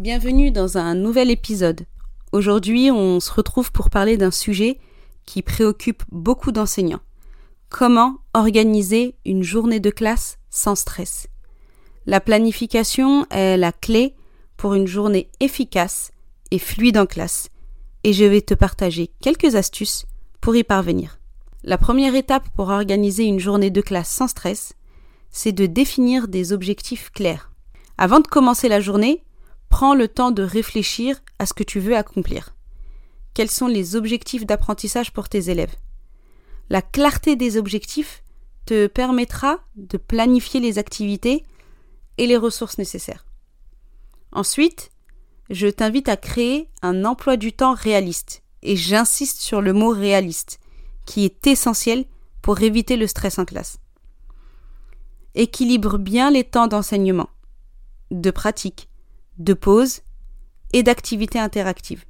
Bienvenue dans un nouvel épisode. Aujourd'hui, on se retrouve pour parler d'un sujet qui préoccupe beaucoup d'enseignants. Comment organiser une journée de classe sans stress? La planification est la clé pour une journée efficace et fluide en classe, et je vais te partager quelques astuces pour y parvenir. La première étape pour organiser une journée de classe sans stress, c'est de définir des objectifs clairs. Avant de commencer la journée, prends le temps de réfléchir à ce que tu veux accomplir. Quels sont les objectifs d'apprentissage pour tes élèves? La clarté des objectifs te permettra de planifier les activités et les ressources nécessaires. Ensuite, je t'invite à créer un emploi du temps réaliste, et j'insiste sur le mot réaliste, qui est essentiel pour éviter le stress en classe. Équilibre bien les temps d'enseignement, de pratique, de pause et d'activités interactives.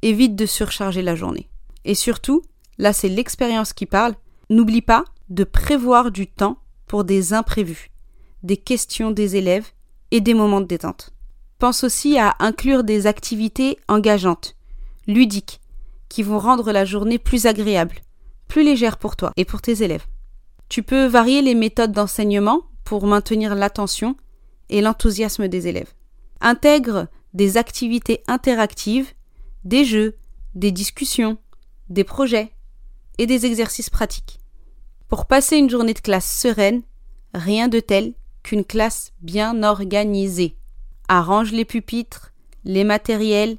Évite de surcharger la journée. Et surtout, là c'est l'expérience qui parle, n'oublie pas de prévoir du temps pour des imprévus, des questions des élèves et des moments de détente. Pense aussi à inclure des activités engageantes, ludiques, qui vont rendre la journée plus agréable, plus légère pour toi et pour tes élèves. Tu peux varier les méthodes d'enseignement pour maintenir l'attention et l'enthousiasme des élèves. Intègre des activités interactives, des jeux, des discussions, des projets et des exercices pratiques. Pour passer une journée de classe sereine, rien de tel qu'une classe bien organisée. Arrange les pupitres, les matériels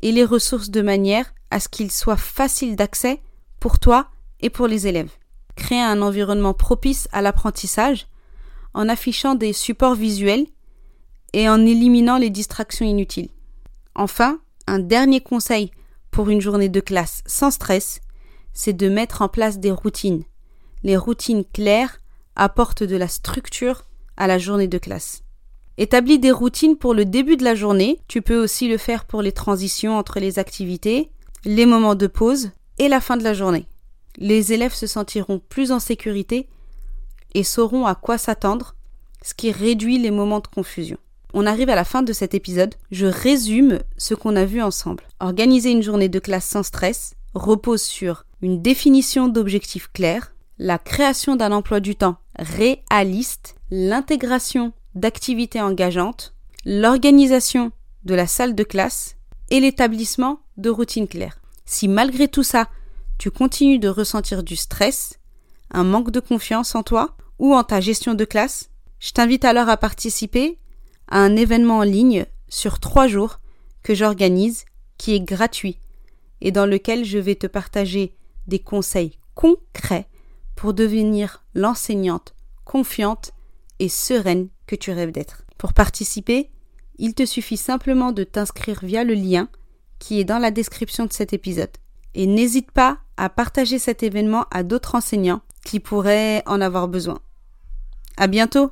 et les ressources de manière à ce qu'ils soient faciles d'accès pour toi et pour les élèves. Crée un environnement propice à l'apprentissage en affichant des supports visuels et en éliminant les distractions inutiles. Enfin, un dernier conseil pour une journée de classe sans stress, c'est de mettre en place des routines. Les routines claires apportent de la structure à la journée de classe. Établis des routines pour le début de la journée, tu peux aussi le faire pour les transitions entre les activités, les moments de pause et la fin de la journée. Les élèves se sentiront plus en sécurité et sauront à quoi s'attendre, ce qui réduit les moments de confusion. On arrive à la fin de cet épisode. Je résume ce qu'on a vu ensemble. Organiser une journée de classe sans stress repose sur une définition d'objectifs clairs, la création d'un emploi du temps réaliste, l'intégration d'activités engageantes, l'organisation de la salle de classe et l'établissement de routines claires. Si malgré tout ça, tu continues de ressentir du stress, un manque de confiance en toi ou en ta gestion de classe, je t'invite alors à participer à un événement en ligne sur trois jours que j'organise qui est gratuit et dans lequel je vais te partager des conseils concrets pour devenir l'enseignante confiante et sereine que tu rêves d'être. Pour participer, il te suffit simplement de t'inscrire via le lien qui est dans la description de cet épisode. Et n'hésite pas à partager cet événement à d'autres enseignants qui pourraient en avoir besoin. À bientôt!